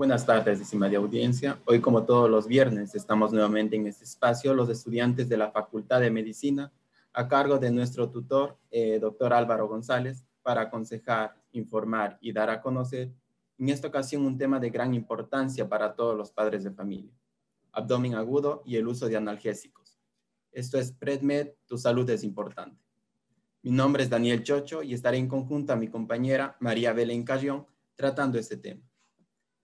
Buenas tardes, estimada audiencia. Hoy, como todos los viernes, estamos nuevamente en este espacio, los estudiantes de la Facultad de Medicina, a cargo de nuestro tutor, eh, doctor Álvaro González, para aconsejar, informar y dar a conocer, en esta ocasión, un tema de gran importancia para todos los padres de familia, abdomen agudo y el uso de analgésicos. Esto es PredMed, tu salud es importante. Mi nombre es Daniel Chocho y estaré en conjunto a mi compañera María Belén Cayón tratando este tema.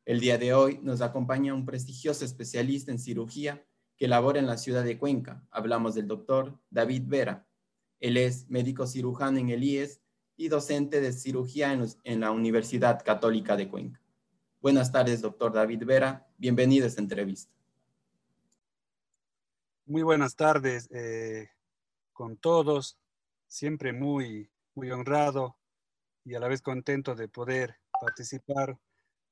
El día de hoy nos acompaña un prestigioso especialista en cirugía que labora en la ciudad de Cuenca. Hablamos del doctor David Vera. Él es médico cirujano en el IES y docente de cirugía en, la Universidad Católica de Cuenca. Buenas tardes, doctor David Vera. Bienvenido a esta entrevista. Muy buenas tardes eh, con todos. Siempre muy, muy honrado y a la vez contento de poder participar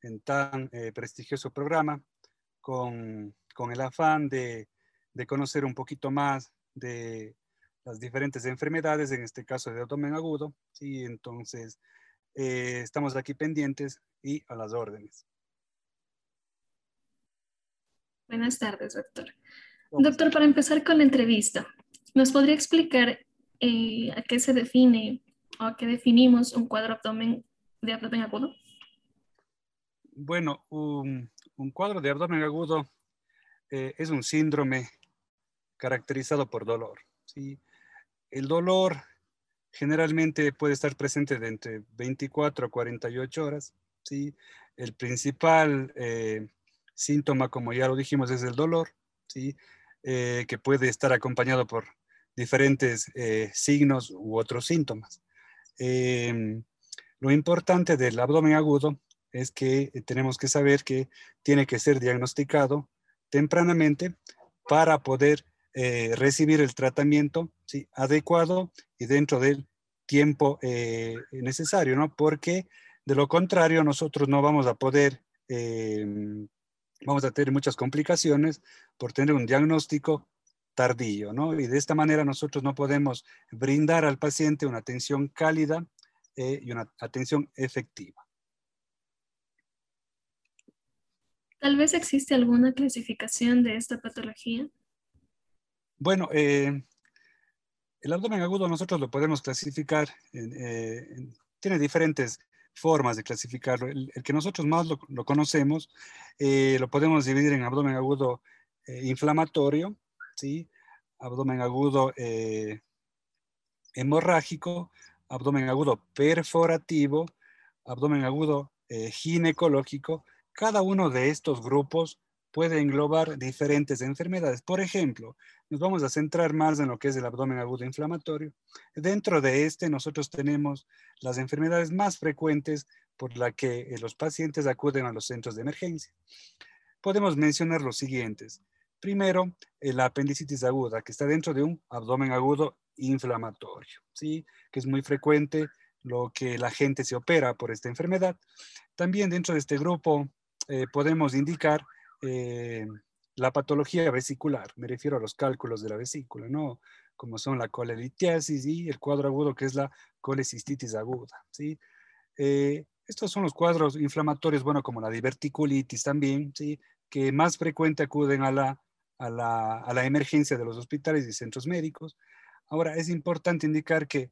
en tan eh, prestigioso programa con, con el afán de, de, conocer un poquito más de las diferentes enfermedades, en este caso de abdomen agudo. ¿sí? Entonces, eh, estamos aquí pendientes y a las órdenes. Buenas tardes, doctor. Doctor, para empezar con la entrevista, ¿nos podría explicar eh, a qué se define o a qué definimos un cuadro abdomen, de abdomen agudo? Bueno, un, cuadro de abdomen agudo eh, es un síndrome caracterizado por dolor. ¿sí? El dolor generalmente puede estar presente de entre 24 a 48 horas. ¿sí? El principal eh, síntoma, como ya lo dijimos, es el dolor, ¿sí? Eh, que puede estar acompañado por diferentes signos u otros síntomas. Em, lo importante del abdomen agudo es que eh, tenemos que saber que tiene que ser diagnosticado tempranamente para poder eh, recibir el tratamiento adecuado y dentro del tiempo eh, necesario, ¿no? Porque de lo contrario nosotros no vamos a poder, vamos a tener muchas complicaciones por tener un diagnóstico tardío, ¿no? Y de esta manera nosotros no podemos brindar al paciente una atención cálida y una atención efectiva. Tal vez existe alguna clasificación de esta patología. Bueno, eh, el abdomen agudo nosotros lo podemos clasificar, eh, tiene diferentes formas de clasificarlo. El, que nosotros más lo, conocemos, eh, lo podemos dividir en abdomen agudo inflamatorio, ¿sí? abdomen agudo hemorrágico, abdomen agudo perforativo, abdomen agudo ginecológico cada uno de estos grupos puede englobar diferentes enfermedades. Por ejemplo, nos vamos a centrar más en lo que es el abdomen agudo inflamatorio. Dentro de este, nosotros tenemos las enfermedades más frecuentes por las que eh, los pacientes acuden a los centros de emergencia. Podemos mencionar los siguientes. Primero, la apendicitis aguda, que está dentro de un abdomen agudo inflamatorio, ¿sí? que es muy frecuente lo que la gente se opera por esta enfermedad. También dentro de este grupo eh, podemos indicar eh, la patología vesicular, me refiero a los cálculos de la vesícula, ¿no? Como son la colelitiasis y el cuadro agudo que es la colecistitis aguda, ¿sí? Eh, estos son los cuadros inflamatorios, bueno, como la diverticulitis también, ¿sí? Que más frecuente acuden a la, a la, a la emergencia de los hospitales y centros médicos. Ahora, es importante indicar que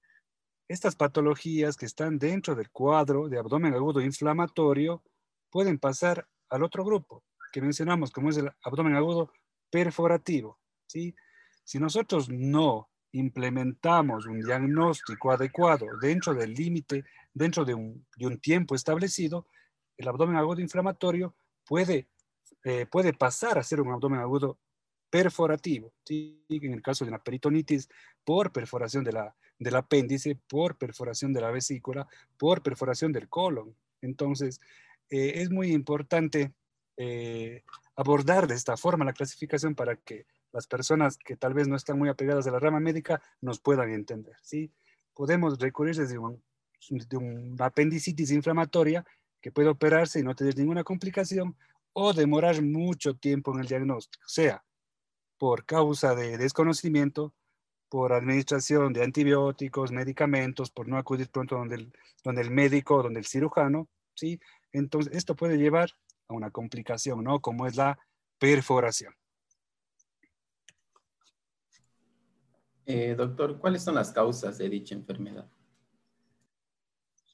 estas patologías que están dentro del cuadro de abdomen agudo inflamatorio pueden pasar al otro grupo que mencionamos, como es el abdomen agudo perforativo. ¿sí? Si nosotros no implementamos un diagnóstico adecuado dentro del límite, dentro de un, tiempo establecido, el abdomen agudo inflamatorio puede, eh, puede pasar a ser un abdomen agudo perforativo, ¿sí? en el caso de una peritonitis por perforación de la, del apéndice, por perforación de la vesícula, por perforación del colon. Entonces, eh, es muy importante eh, abordar de esta forma la clasificación para que las personas que tal vez no están muy apegadas a la rama médica nos puedan entender. ¿sí? Podemos recurrir desde un, de una apendicitis inflamatoria que puede operarse y no tener ninguna complicación o demorar mucho tiempo en el diagnóstico, sea por causa de desconocimiento, por administración de antibióticos, medicamentos, por no acudir pronto donde el, donde el médico, donde el cirujano, ¿sí? Entonces, esto puede llevar a una complicación, ¿no? Como es la perforación. Eh, doctor, ¿cuáles son las causas de dicha enfermedad?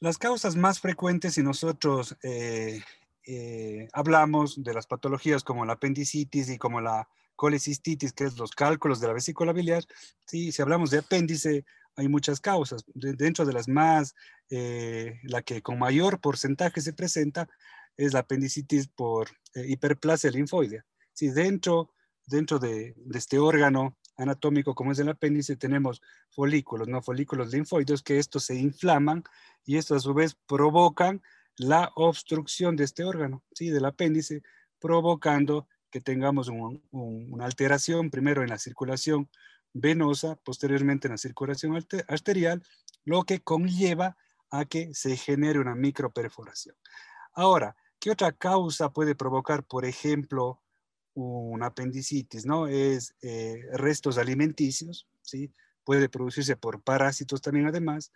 Las causas más frecuentes, si nosotros eh, eh, hablamos de las patologías como la apendicitis y como la colecistitis, que es los cálculos de la vesícula biliar, ¿sí? si hablamos de apéndice, hay muchas causas. dentro de las más, la que con mayor porcentaje se presenta es la apendicitis por hiperplasia linfoidea. Si dentro, dentro de, este órgano anatómico como es el apéndice, tenemos folículos, ¿no? Folículos linfoides que estos se inflaman y estos a su vez provocan la obstrucción de este órgano, ¿sí? Del apéndice, provocando que tengamos una alteración primero en la circulación venosa, posteriormente en la circulación arterial, lo que conlleva a que se genere una microperforación. Ahora, ¿qué otra causa puede provocar, por ejemplo, una apendicitis, ¿no? Es eh, restos alimenticios, ¿sí? Puede producirse por parásitos también además,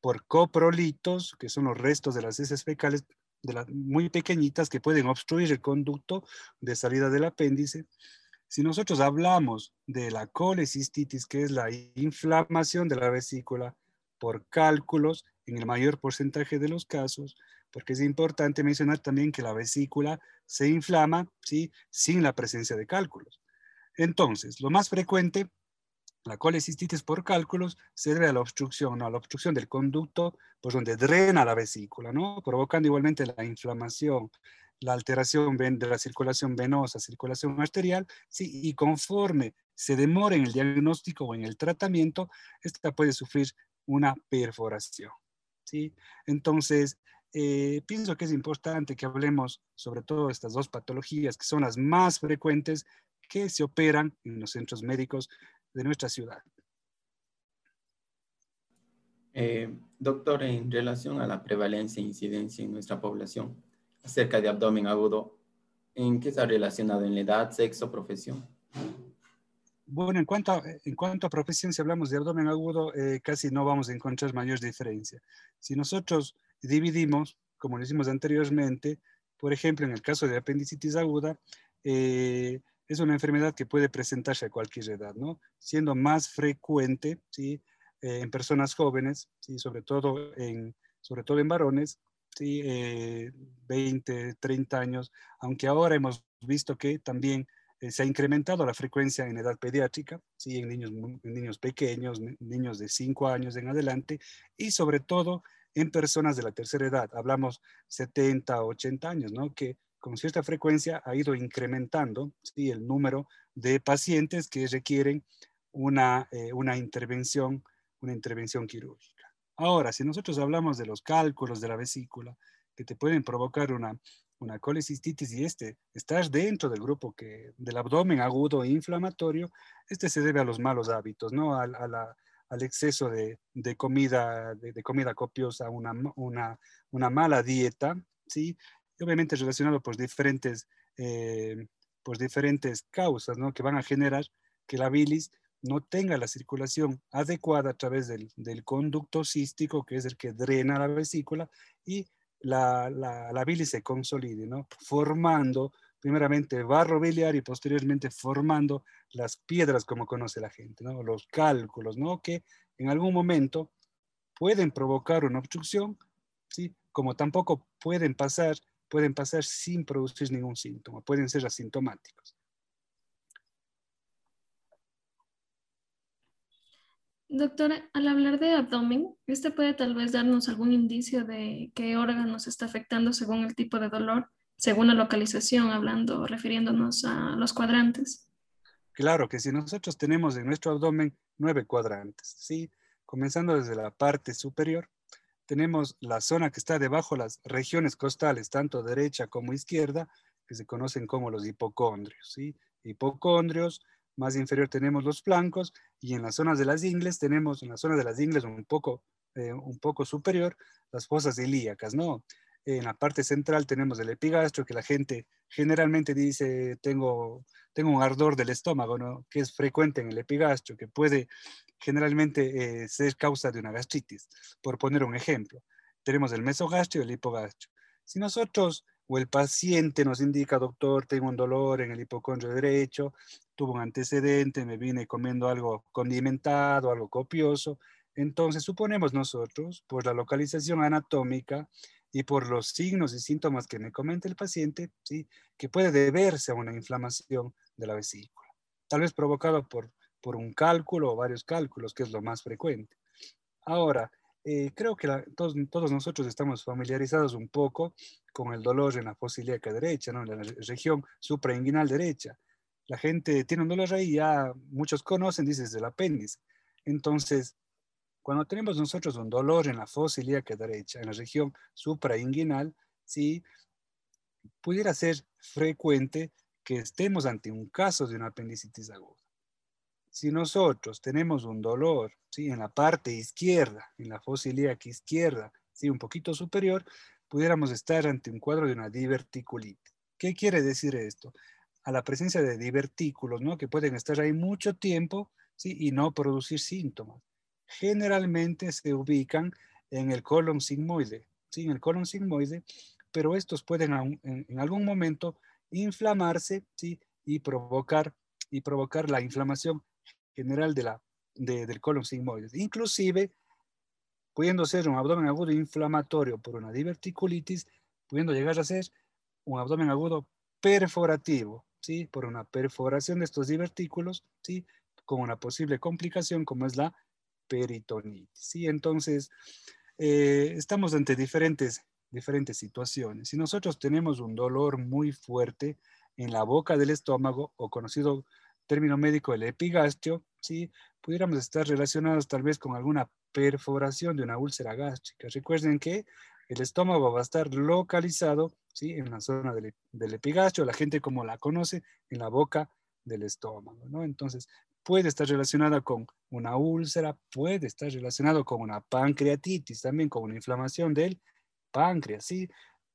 por coprolitos, que son los restos de las heces fecales de las muy pequeñitas que pueden obstruir el conducto de salida del apéndice. Si nosotros hablamos de la colecistitis, que es la inflamación de la vesícula por cálculos, en el mayor porcentaje de los casos, porque es importante mencionar también que la vesícula se inflama ¿sí? sin la presencia de cálculos. Entonces, lo más frecuente, la colecistitis por cálculos, se debe a la obstrucción, a la obstrucción del conducto, pues donde drena la vesícula, provocando igualmente la inflamación, la alteración de la circulación venosa, circulación arterial, ¿sí? y conforme se demora en el diagnóstico o en el tratamiento, esta puede sufrir una perforación. ¿sí? Entonces, eh, pienso que es importante que hablemos sobre todo estas dos patologías que son las más frecuentes que se operan en los centros médicos de nuestra ciudad. Eh, doctor, en relación a la prevalencia e incidencia en nuestra población acerca de abdomen agudo, ¿en qué está relacionado en la edad, sexo, profesión? Bueno, en cuanto, a, en cuanto a profesión, si hablamos de abdomen agudo, eh, casi no vamos a encontrar mayor diferencia. Si nosotros dividimos, como lo hicimos anteriormente, por ejemplo, en el caso de apendicitis aguda, eh, es una enfermedad que puede presentarse a cualquier edad, ¿no? Siendo más frecuente, ¿sí? Eh, en personas jóvenes, ¿sí? Sobre todo en, sobre todo en varones, ¿sí? 20, eh, 30 años, aunque ahora hemos visto que también se ha incrementado la frecuencia en edad pediátrica, ¿sí? en, niños, niños pequeños, niños de 5 años en adelante, y sobre todo en personas de la tercera edad, hablamos 70, 80 años, ¿no? Que con cierta frecuencia ha ido incrementando el número de pacientes que requieren una, eh, una, intervención, una intervención quirúrgica. Ahora, si nosotros hablamos de los cálculos de la vesícula que te pueden provocar una, una colecistitis y este estás dentro del grupo que, del abdomen agudo e inflamatorio, este se debe a los malos hábitos, ¿no? a al exceso de, comida, de, comida copiosa, una, una, mala dieta, ¿sí? Y obviamente relacionado por diferentes, eh, por diferentes causas, ¿no? Que van a generar que la bilis no tenga la circulación adecuada a través del, conducto cístico, que es el que drena la vesícula, y la, la, la bilis se consolide, ¿no? Formando primeramente barro biliar y posteriormente formando las piedras como conoce la gente, ¿no? los cálculos, ¿no? que en algún momento pueden provocar una obstrucción, ¿sí? como tampoco pueden pasar, pueden pasar sin producir ningún síntoma, pueden ser asintomáticos. Doctora, al hablar de abdomen, ¿este puede tal vez darnos algún indicio de qué órganos está afectando según el tipo de dolor? según la localización, hablando, refiriéndonos a los cuadrantes. Claro que si nosotros tenemos en nuestro abdomen nueve cuadrantes, ¿sí? Comenzando desde la parte superior, tenemos la zona que está debajo, las regiones costales, tanto derecha como izquierda, que se conocen como los hipocondrios, ¿sí? Hipocondrios, más inferior tenemos los flancos, y en las zonas de las ingles tenemos, en la zona de las ingles un poco, eh, un poco superior, las fosas ilíacas, ¿no? En la parte central tenemos el epigastro, que la gente generalmente dice, tengo, tengo un ardor del estómago, ¿no? que es frecuente en el epigastro, que puede generalmente eh, ser causa de una gastritis, por poner un ejemplo. Tenemos el mesogastro y el hipogastro. Si nosotros o el paciente nos indica, doctor, tengo un dolor en el hipocondrio derecho, tuvo un antecedente, me vine comiendo algo condimentado, algo copioso. Entonces, suponemos nosotros, por la localización anatómica y por los signos y síntomas que me comenta el paciente, ¿sí? que puede deberse a una inflamación de la vesícula, tal vez provocado por, por un cálculo o varios cálculos, que es lo más frecuente. Ahora, eh, creo que todos, todos, nosotros estamos familiarizados un poco con el dolor en la fosa ilíaca derecha, ¿no? en la región suprainguinal derecha. La gente tiene un dolor ahí, ya muchos conocen, dices, del apéndice. Entonces, cuando tenemos nosotros un dolor en la fosa ilíaca derecha, en la región suprainguinal, sí, pudiera ser frecuente que estemos ante un caso de una apendicitis aguda. Si nosotros tenemos un dolor ¿sí? en la parte izquierda, en la fosa ilíaca izquierda, ¿sí? un poquito superior, pudiéramos estar ante un cuadro de una diverticulitis. ¿Qué quiere decir esto? A la presencia de divertículos, ¿no? que pueden estar ahí mucho tiempo ¿sí? y no producir síntomas. Generalmente se ubican en el colon sigmoide, ¿sí? en el colon sigmoide, pero estos pueden en, algún momento inflamarse ¿sí? y, provocar, y provocar la inflamación general de la, del colon sigmoide. Inclusive, pudiendo ser un abdomen agudo inflamatorio por una diverticulitis, pudiendo llegar a ser un abdomen agudo perforativo, ¿sí? Por una perforación de estos divertículos, ¿sí? Con una posible complicación como es la peritonitis, ¿sí? Entonces, eh, estamos ante diferentes, diferentes situaciones. Si nosotros tenemos un dolor muy fuerte en la boca del estómago o conocido término médico, el epigastrio, ¿sí? pudiéramos estar relacionados tal vez con alguna perforación de una úlcera gástrica. Recuerden que el estómago va a estar localizado ¿sí? en la zona del, del epigastrio, la gente como la conoce, en la boca del estómago. ¿no? Entonces, puede estar relacionada con una úlcera, puede estar relacionado con una pancreatitis, también con una inflamación del páncreas. ¿sí?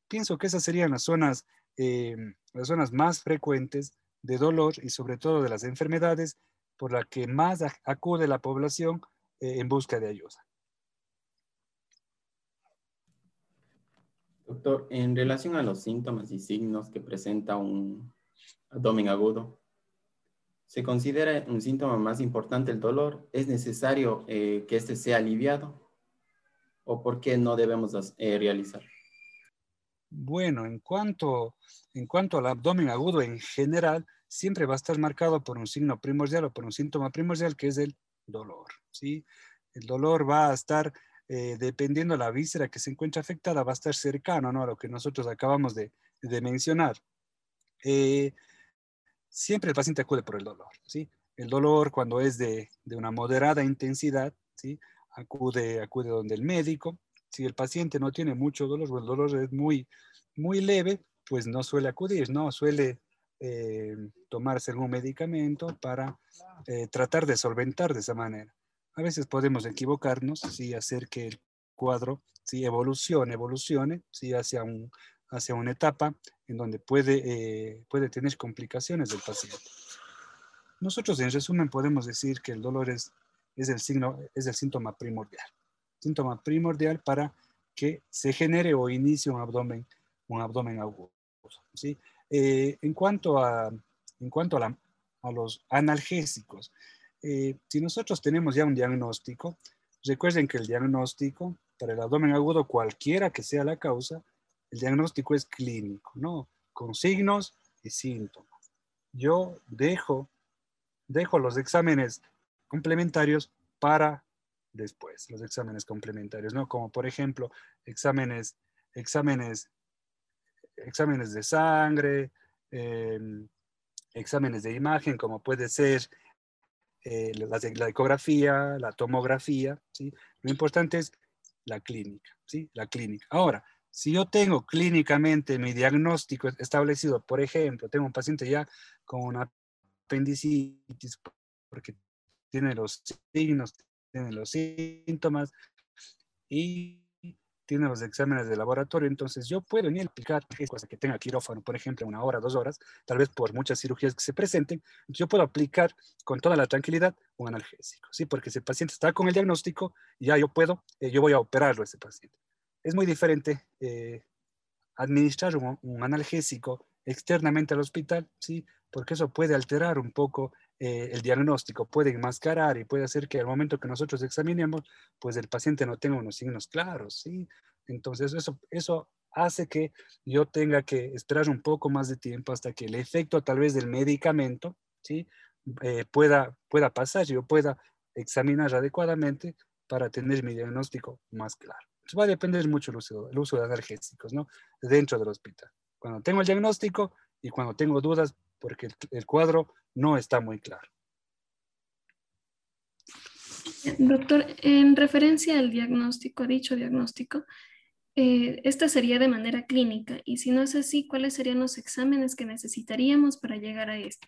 Pienso que esas serían las zonas, eh, las zonas más frecuentes de dolor y sobre todo de las enfermedades por las que más acude la población eh, en busca de ayuda. Doctor, en relación a los síntomas y signos que presenta un abdomen agudo, ¿se considera un síntoma más importante el dolor? ¿Es necesario eh, que este sea aliviado? ¿O por qué no debemos eh, realizarlo? Bueno, en cuanto, en cuanto al abdomen agudo en general, siempre va a estar marcado por un signo primordial o por un síntoma primordial que es el dolor. ¿sí? El dolor va a estar, eh, dependiendo de la víscera que se encuentra afectada, va a estar cercano ¿no? a lo que nosotros acabamos de, mencionar. Eh, siempre el paciente acude por el dolor. ¿sí? El dolor cuando es de, de una moderada intensidad, ¿sí? acude, acude donde el médico, si el paciente no tiene mucho dolor o el dolor es muy, muy leve, pues no suele acudir, no suele eh, tomarse algún medicamento para eh, tratar de solventar de esa manera. A veces podemos equivocarnos, y hacer que el cuadro si evolucione, evolucione, si hacia, un, hacia una etapa en donde puede, eh, puede tener complicaciones del paciente. Nosotros en resumen podemos decir que el dolor es, es, el, signo, es el síntoma primordial síntoma primordial para que se genere o inicie un abdomen, un abdomen agudo. ¿sí? Eh, en cuanto a, en cuanto a, los analgésicos, eh, si nosotros tenemos ya un diagnóstico, recuerden que el diagnóstico para el abdomen agudo, cualquiera que sea la causa, el diagnóstico es clínico, ¿no? Con signos y síntomas. Yo dejo, dejo los exámenes complementarios para después, los exámenes complementarios, ¿no? Como por ejemplo, exámenes, exámenes, exámenes de sangre, em, exámenes de imagen, como puede ser eh, la, ecografía, la tomografía, ¿sí? Lo importante es la clínica, ¿sí? La clínica. Ahora, si yo tengo clínicamente mi diagnóstico establecido, por ejemplo, tengo un paciente ya con una apendicitis porque tiene los signos tiene los síntomas y tiene los exámenes de laboratorio, entonces yo puedo ni aplicar cosa que tenga quirófano, por ejemplo, una hora, dos horas, tal vez por muchas cirugías que se presenten, yo puedo aplicar con toda la tranquilidad un analgésico, ¿sí? Porque si el paciente está con el diagnóstico, ya yo puedo, eh, yo voy a operarlo a ese paciente. Es muy diferente eh, administrar un, analgésico externamente al hospital, ¿sí? porque eso puede alterar un poco eh, el diagnóstico, puede enmascarar y puede hacer que al momento que nosotros examinemos, pues el paciente no tenga unos signos claros, ¿sí? Entonces eso, eso hace que yo tenga que esperar un poco más de tiempo hasta que el efecto tal vez del medicamento, ¿sí? Eh, pueda, pueda pasar, yo pueda examinar adecuadamente para tener mi diagnóstico más claro. va a depender mucho el uso, el uso de analgésicos, ¿no? Dentro del hospital. Cuando tengo el diagnóstico y cuando tengo dudas, porque el, cuadro no está muy claro. Doctor, en referencia al diagnóstico, dicho diagnóstico, eh, esta sería de manera clínica y si no es así, ¿cuáles serían los exámenes que necesitaríamos para llegar a este?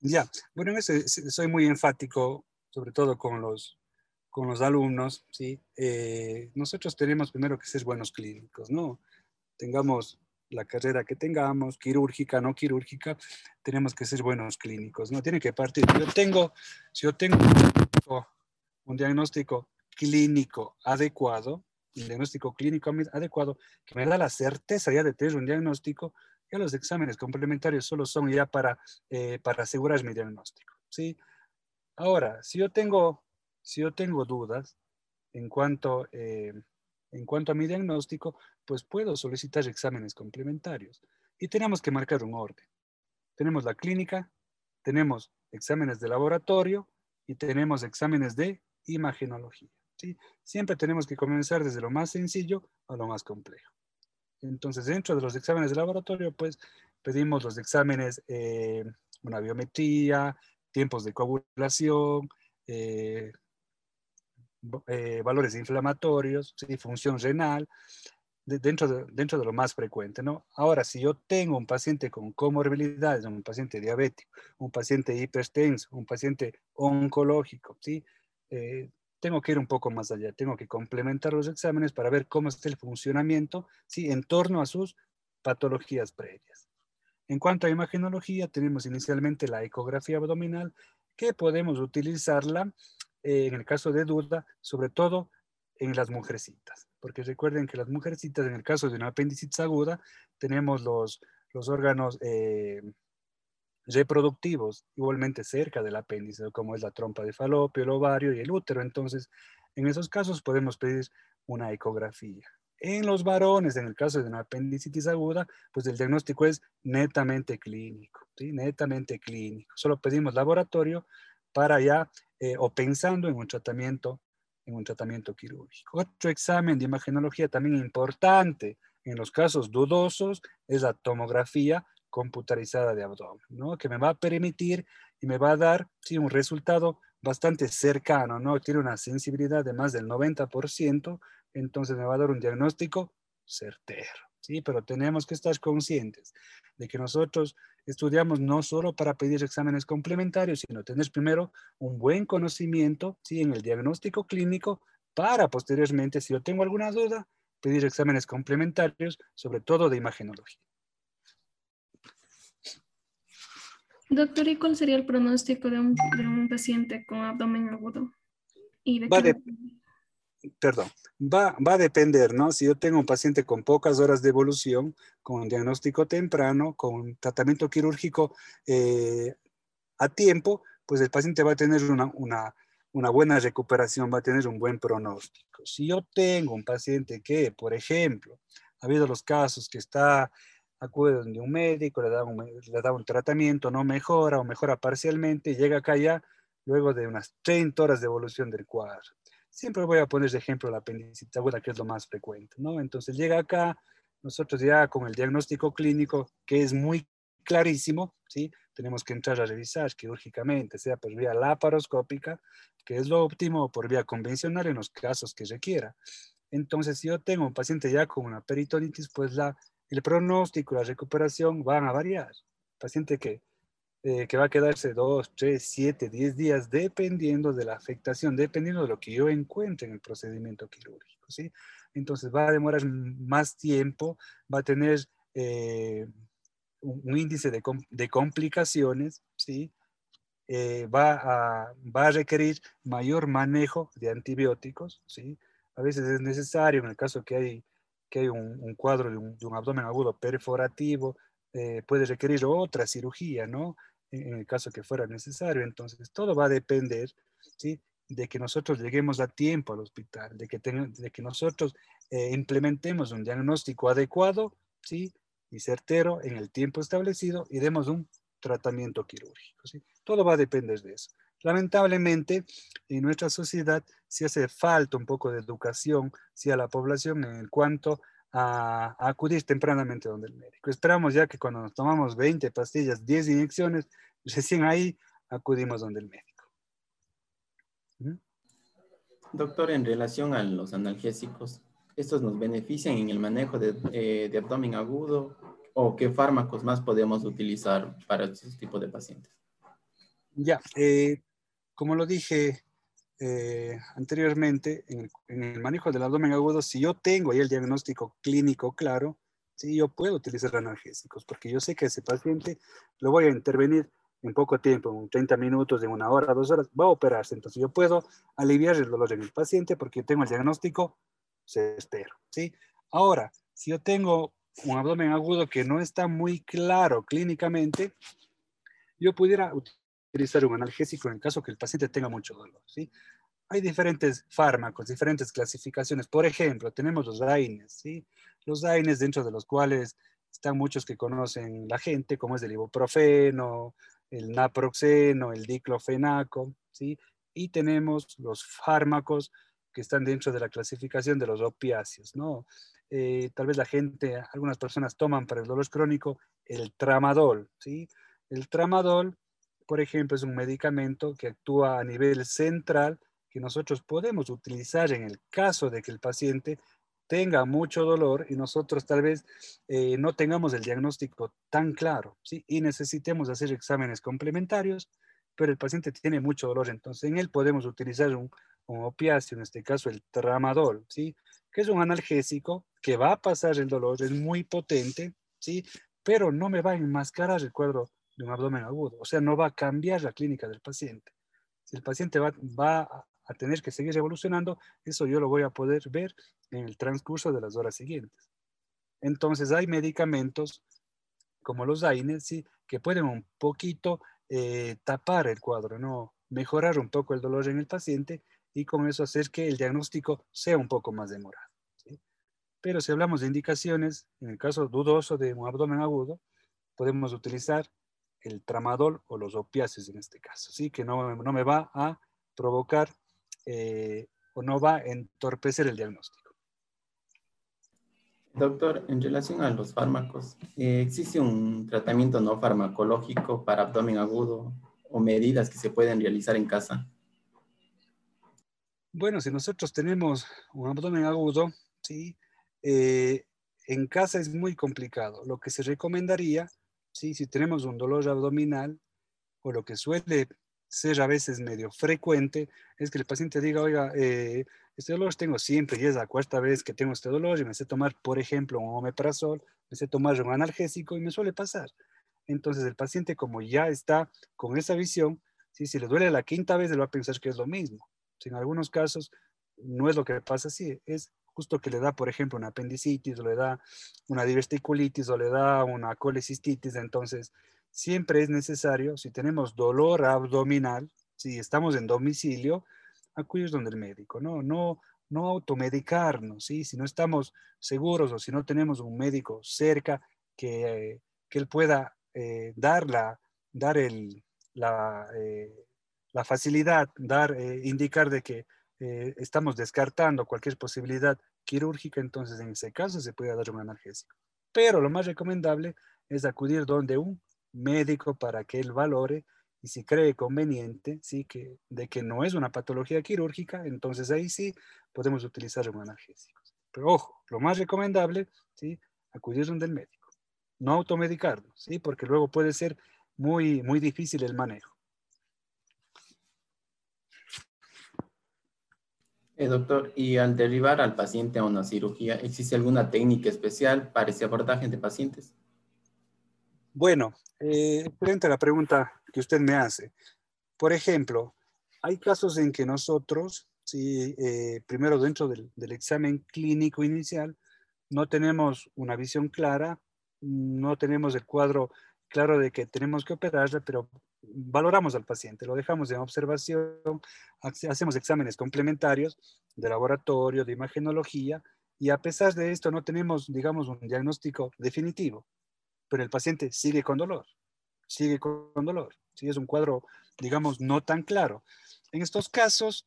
Ya, bueno, en eso soy muy enfático, sobre todo con los, con los alumnos, ¿sí? Eh, nosotros tenemos primero que ser buenos clínicos, ¿no? Tengamos la carrera que tengamos, quirúrgica, no quirúrgica, tenemos que ser buenos clínicos, ¿no? Tiene que partir. Yo tengo, si yo tengo un diagnóstico clínico adecuado, un diagnóstico clínico adecuado, que me da la certeza ya de tener un diagnóstico, ya los exámenes complementarios solo son ya para, eh, para asegurar mi diagnóstico, ¿sí? Ahora, si yo tengo, si yo tengo dudas en cuanto... Eh, en cuanto a mi diagnóstico, pues puedo solicitar exámenes complementarios. Y tenemos que marcar un orden. Tenemos la clínica, tenemos exámenes de laboratorio y tenemos exámenes de imagenología. Siempre tenemos que comenzar desde lo más sencillo a lo más complejo. Entonces, dentro de los exámenes de laboratorio, pues pedimos los exámenes, eh, una biometría, tiempos de coagulación, eh, eh, valores inflamatorios, ¿sí? función renal, dentro, de, dentro de lo más frecuente. ¿no? Ahora, si yo tengo un paciente con comorbilidades, un paciente diabético, un paciente hipertenso, un paciente oncológico, ¿sí? Eh, tengo que ir un poco más allá, tengo que complementar los exámenes para ver cómo está el funcionamiento ¿sí? en torno a sus patologías previas. En cuanto a imagenología, tenemos inicialmente la ecografía abdominal, que podemos utilizarla eh, en el caso de duda, sobre todo en las mujercitas, porque recuerden que las mujercitas, en el caso de una apendicitis aguda, tenemos los, los órganos eh, reproductivos igualmente cerca del apéndice, como es la trompa de falopio, el ovario y el útero. Entonces, en esos casos podemos pedir una ecografía. En los varones, en el caso de una apendicitis aguda, pues el diagnóstico es netamente clínico, ¿sí? netamente clínico. Solo pedimos laboratorio para ya eh, o pensando en un tratamiento en un tratamiento quirúrgico. Otro examen de imagenología también importante en los casos dudosos es la tomografía computarizada de abdomen, ¿no? que me va a permitir y me va a dar sí, un resultado bastante cercano, ¿no? tiene una sensibilidad de más del 90%, entonces me va a dar un diagnóstico certero. ¿sí? Pero tenemos que estar conscientes de que nosotros estudiamos no solo para pedir exámenes complementarios, sino tener primero un buen conocimiento ¿sí? en el diagnóstico clínico para posteriormente, si yo tengo alguna duda, pedir exámenes complementarios, sobre todo de imagenología. Doctor, ¿y cuál sería el pronóstico de un, paciente con abdomen agudo? ¿Y de perdón, va, va a depender, ¿no? Si yo tengo un paciente con pocas horas de evolución, con diagnóstico temprano, con tratamiento quirúrgico eh, a tiempo, pues el paciente va a tener una, una, una, buena recuperación, va a tener un buen pronóstico. Si yo tengo un paciente que, por ejemplo, ha habido los casos que está, acude de un médico, le da un, le da un tratamiento, no mejora o mejora parcialmente, llega acá ya luego de unas 30 horas de evolución del cuadro siempre voy a poner de ejemplo la apendicitis aguda, que es lo más frecuente, ¿no? Entonces llega acá, nosotros ya con el diagnóstico clínico, que es muy clarísimo, ¿sí? Tenemos que entrar a revisar quirúrgicamente, sea por vía laparoscópica, que es lo óptimo, o por vía convencional en los casos que requiera. Entonces, si yo tengo un paciente ya con una peritonitis, pues la, el pronóstico la recuperación van a variar. Paciente que eh, que va a quedarse 2, 3, 7, 10 días, dependiendo de la afectación, dependiendo de lo que yo encuentre en el procedimiento quirúrgico, ¿sí? Entonces va a demorar más tiempo, va a tener eh, un, índice de, de, complicaciones, ¿sí? Eh, va, a, va a requerir mayor manejo de antibióticos, ¿sí? A veces es necesario, en el caso que hay que hay un, cuadro de un, abdomen agudo perforativo, puede requerir otra cirugía, ¿no? En, el caso que fuera necesario. Entonces, todo va a depender, ¿sí? De que nosotros lleguemos a tiempo al hospital, de que, de que nosotros eh, implementemos un diagnóstico adecuado, ¿sí? Y certero en el tiempo establecido y demos un tratamiento quirúrgico, ¿sí? Todo va a depender de eso. Lamentablemente, en nuestra sociedad sí hace falta un poco de educación sí, a la población en cuanto a, acudir tempranamente donde el médico. Esperamos ya que cuando nos tomamos 20 pastillas, 10 inyecciones, recién ahí acudimos donde el médico. ¿Mm? Doctor, en relación a los analgésicos, ¿estos nos benefician en el manejo de, eh, de abdomen agudo o qué fármacos más podemos utilizar para estos tipos de pacientes? Ya, eh, como lo dije eh, anteriormente, en el, manejo del abdomen agudo, si yo tengo ahí el diagnóstico clínico claro, sí, yo puedo utilizar analgésicos, porque yo sé que ese paciente lo voy a intervenir en poco tiempo, en 30 minutos, en una hora, dos horas, va a operarse. Entonces yo puedo aliviar el dolor en el paciente porque tengo el diagnóstico espero, ¿sí? Ahora, si yo tengo un abdomen agudo que no está muy claro clínicamente, yo pudiera utilizar un analgésico en el caso que el paciente tenga mucho dolor. ¿sí? Hay diferentes fármacos, diferentes clasificaciones. Por ejemplo, tenemos los AINES, ¿sí? los AINES dentro de los cuales están muchos que conocen la gente, como es el ibuprofeno, el naproxeno, el diclofenaco, ¿sí? y tenemos los fármacos que están dentro de la clasificación de los opiáceos, ¿no? Eh, tal vez la gente, algunas personas toman para el dolor crónico el tramadol, ¿sí? El tramadol por ejemplo, es un medicamento que actúa a nivel central que nosotros podemos utilizar en el caso de que el paciente tenga mucho dolor y nosotros tal vez eh, no tengamos el diagnóstico tan claro, ¿sí? Y necesitemos hacer exámenes complementarios, pero el paciente tiene mucho dolor, entonces en él podemos utilizar un, un opiáceo, en este caso el tramadol, ¿sí? Que es un analgésico que va a pasar el dolor, es muy potente, ¿sí? Pero no me va a enmascarar el cuadro de un abdomen agudo. O sea, no va a cambiar la clínica del paciente. Si el paciente va, va a tener que seguir evolucionando, eso yo lo voy a poder ver en el transcurso de las horas siguientes. Entonces hay medicamentos como los AINES, ¿sí? que pueden un poquito eh, tapar el cuadro, ¿no? mejorar un poco el dolor en el paciente y con eso hacer que el diagnóstico sea un poco más demorado. Pero si hablamos de indicaciones, en el caso dudoso de un abdomen agudo, podemos utilizar el tramadol o los opiáceos en este caso, ¿sí? que no, no me va a provocar eh, o no va a entorpecer el diagnóstico. Doctor, en relación a los fármacos, eh, ¿existe un tratamiento no farmacológico para abdomen agudo o medidas que se pueden realizar en casa? Bueno, si nosotros tenemos un abdomen agudo, ¿sí? Eh, en casa es muy complicado. Lo que se recomendaría ¿sí? Si tenemos un dolor abdominal, o lo que suele ser a veces medio frecuente, es que el paciente diga, oiga, eh, este dolor tengo siempre y es la cuarta vez que tengo este dolor y me sé tomar, por ejemplo, un omeprazol, me sé tomar un analgésico y me suele pasar. Entonces el paciente como ya está con esa visión, ¿sí? si le duele la quinta vez, le va a pensar que es lo mismo. en algunos casos no es lo que pasa así, es justo que le da, por ejemplo, una apendicitis, o le da una diverticulitis, o le da una colecistitis. Entonces, siempre es necesario, si tenemos dolor abdominal, si estamos en domicilio, acudir donde el médico, ¿no? No, no automedicarnos, ¿sí? Si no estamos seguros o si no tenemos un médico cerca que, que él pueda eh, dar, la, dar el, la, eh, la facilidad, dar, eh, indicar de que eh, estamos descartando cualquier posibilidad quirúrgica, entonces en ese caso se puede dar un analgésico. Pero lo más recomendable es acudir donde un médico para que él valore y si cree conveniente, sí, que, de que no es una patología quirúrgica, entonces ahí sí podemos utilizar un analgésico. Pero ojo, lo más recomendable, sí, acudir donde médico, no automedicarnos, sí, porque luego puede ser muy, muy difícil el manejo. Eh, doctor, y al derivar al paciente a una cirugía, ¿existe alguna técnica especial para ese abordaje de pacientes? Bueno, eh, frente a la pregunta que usted me hace. Por ejemplo, hay casos en que nosotros, sí, eh, primero dentro del, examen clínico inicial, no tenemos una visión clara, no tenemos el cuadro claro de que tenemos que operarla, pero valoramos al paciente, lo dejamos en observación, hacemos exámenes complementarios de laboratorio, de imagenología, y a pesar de esto no tenemos, digamos, un diagnóstico definitivo, pero el paciente sigue con dolor, sigue con dolor. Si es un cuadro, digamos, no tan claro. En estos casos,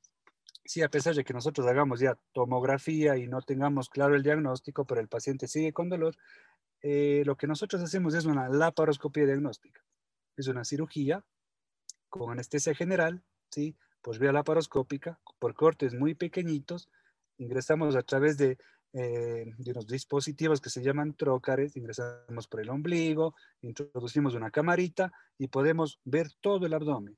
sí, a pesar de que nosotros hagamos ya tomografía y no tengamos claro el diagnóstico, pero el paciente sigue con dolor, eh, lo que nosotros hacemos es una laparoscopia diagnóstica. Es una cirugía con anestesia general, ¿sí? Pues vía laparoscópica, por cortes muy pequeñitos, ingresamos a través de eh, de unos dispositivos que se llaman trócares, ingresamos por el ombligo, introducimos una camarita y podemos ver todo el abdomen.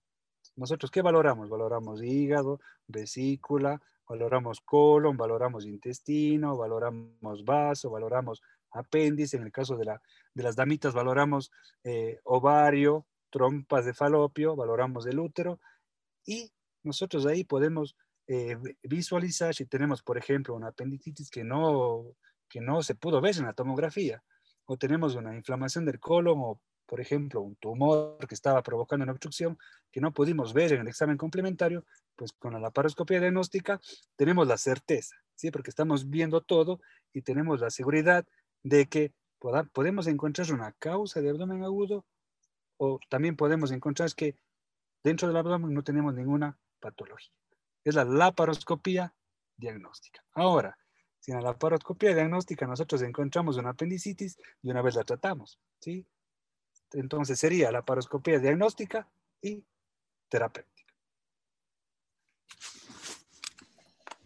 Nosotros, ¿qué valoramos? Valoramos hígado, vesícula, valoramos colon, valoramos intestino, valoramos vaso, valoramos apéndice, en el caso de, la, de las damitas valoramos eh, ovario, trompas de falopio, valoramos el útero y nosotros ahí podemos eh, visualizar si tenemos, por ejemplo, una apendicitis que no, que no se pudo ver en la tomografía, o tenemos una inflamación del colon, o por ejemplo, un tumor que estaba provocando una obstrucción que no pudimos ver en el examen complementario, pues con la laparoscopia diagnóstica tenemos la certeza, ¿sí? Porque estamos viendo todo y tenemos la seguridad de que podemos encontrar una causa de abdomen agudo o también podemos encontrar que dentro del abdomen no tenemos ninguna patología es la laparoscopía diagnóstica. Ahora, si en la laparoscopía diagnóstica nosotros encontramos una apendicitis, y una vez la tratamos, ¿sí? Entonces sería laparoscopía diagnóstica y terapéutica.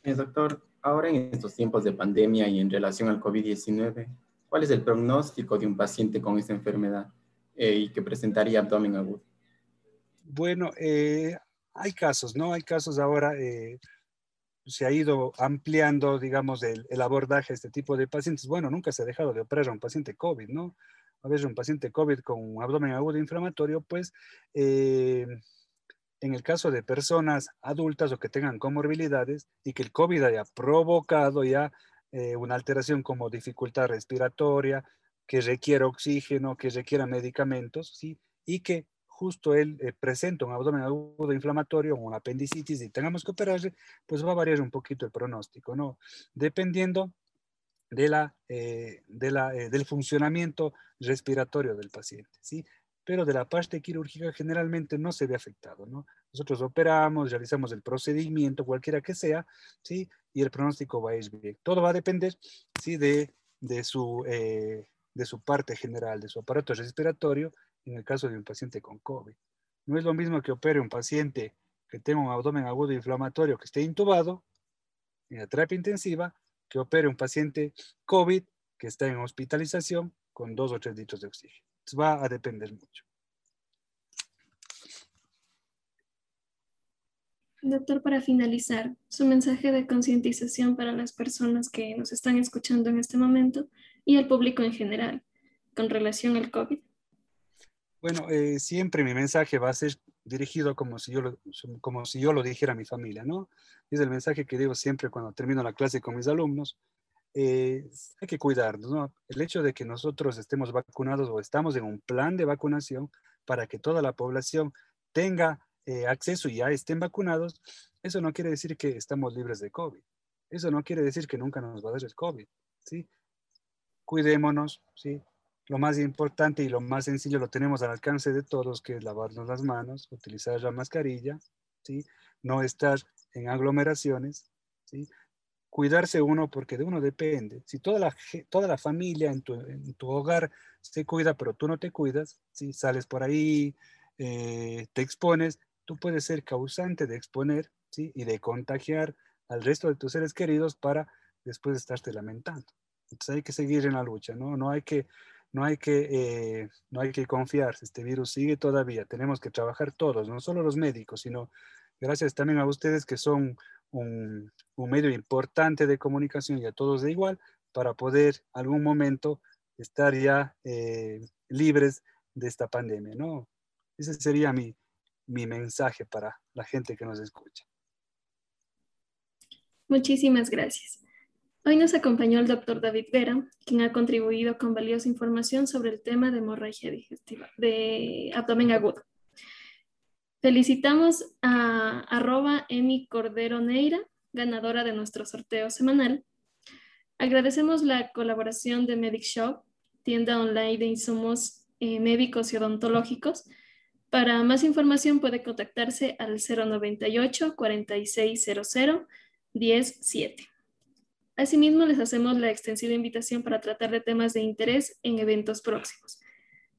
doctor, ahora en estos tiempos de pandemia y en relación al COVID-19, ¿cuál es el pronóstico de un paciente con esta enfermedad eh, y que presentaría abdomen agudo? Bueno, eh, hay casos, ¿no? Hay casos ahora, eh, se ha ido ampliando, digamos, el, abordaje a este tipo de pacientes. Bueno, nunca se ha dejado de operar a un paciente COVID, ¿no? A veces un paciente COVID con un abdomen agudo inflamatorio, pues, eh, en el caso de personas adultas o que tengan comorbilidades y que el COVID haya provocado ya eh, una alteración como dificultad respiratoria, que requiera oxígeno, que requiera medicamentos, ¿sí? Y que justo él eh, presenta un abdomen agudo inflamatorio una apendicitis y tengamos que operarle, pues va a variar un poquito el pronóstico, ¿no? Dependiendo de la, eh, de la, eh, del funcionamiento respiratorio del paciente, ¿sí? Pero de la parte quirúrgica generalmente no se ve afectado, ¿no? Nosotros operamos, realizamos el procedimiento, cualquiera que sea, ¿sí? Y el pronóstico va a ir bien. Todo va a depender, ¿sí? De, de su, de su parte general, de su aparato respiratorio en el caso de un paciente con COVID. No es lo mismo que opere un paciente que tenga un abdomen agudo inflamatorio que esté intubado en la terapia intensiva que opere un paciente COVID que está en hospitalización con dos o tres litros de oxígeno. va a depender mucho. Doctor, para finalizar, su mensaje de concientización para las personas que nos están escuchando en este momento y al público en general con relación al COVID. Bueno, eh, siempre mi mensaje va a ser dirigido como si, yo lo, como si yo lo dijera a mi familia, ¿no? Es el mensaje que digo siempre cuando termino la clase con mis alumnos. Eh, hay que cuidarnos, ¿no? El hecho de que nosotros estemos vacunados o estamos en un plan de vacunación para que toda la población tenga eh, acceso y ya estén vacunados, eso no quiere decir que estamos libres de COVID. Eso no quiere decir que nunca nos va a dar el COVID, ¿sí? Cuidémonos, ¿sí? Lo más importante y lo más sencillo lo tenemos al alcance de todos, que es lavarnos las manos, utilizar la mascarilla, ¿sí? no estar en aglomeraciones, ¿sí? cuidarse uno porque de uno depende. Si toda la, toda la familia en tu, en tu hogar se cuida, pero tú no te cuidas, ¿sí? sales por ahí, eh, te expones, tú puedes ser causante de exponer ¿sí? y de contagiar al resto de tus seres queridos para después estarte lamentando. Entonces hay que seguir en la lucha, ¿no? No hay que no hay que, eh, no hay que confiarse, este virus sigue todavía, tenemos que trabajar todos, no solo los médicos, sino gracias también a ustedes que son un, medio importante de comunicación y a todos de igual para poder algún momento estar ya eh, libres de esta pandemia, ¿no? Ese sería mi, mi mensaje para la gente que nos escucha. Muchísimas gracias. Hoy nos acompañó el doctor David Vera, quien ha contribuido con valiosa información sobre el tema de hemorragia digestiva, de abdomen agudo. Felicitamos a arroba Emi Cordero Neira, ganadora de nuestro sorteo semanal. Agradecemos la colaboración de Medic Shop, tienda online de insumos eh, médicos y odontológicos. Para más información puede contactarse al 098 4600 107. Asimismo, les hacemos la extensiva invitación para tratar de temas de interés en eventos próximos.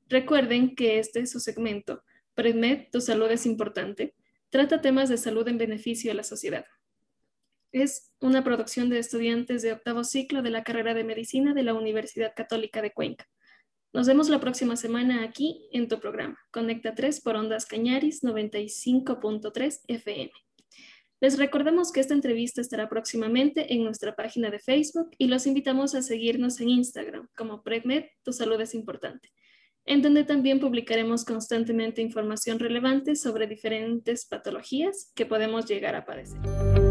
Recuerden que este es su segmento. PredMed, tu salud es importante. Trata temas de salud en beneficio de la sociedad. Es una producción de estudiantes de octavo ciclo de la carrera de medicina de la Universidad Católica de Cuenca. Nos vemos la próxima semana aquí en tu programa. Conecta 3 por Ondas Cañaris 95.3 FM. Les recordamos que esta entrevista estará próximamente en nuestra página de Facebook y los invitamos a seguirnos en Instagram como PredMed, tu salud es importante, en donde también publicaremos constantemente información relevante sobre diferentes patologías que podemos llegar a padecer.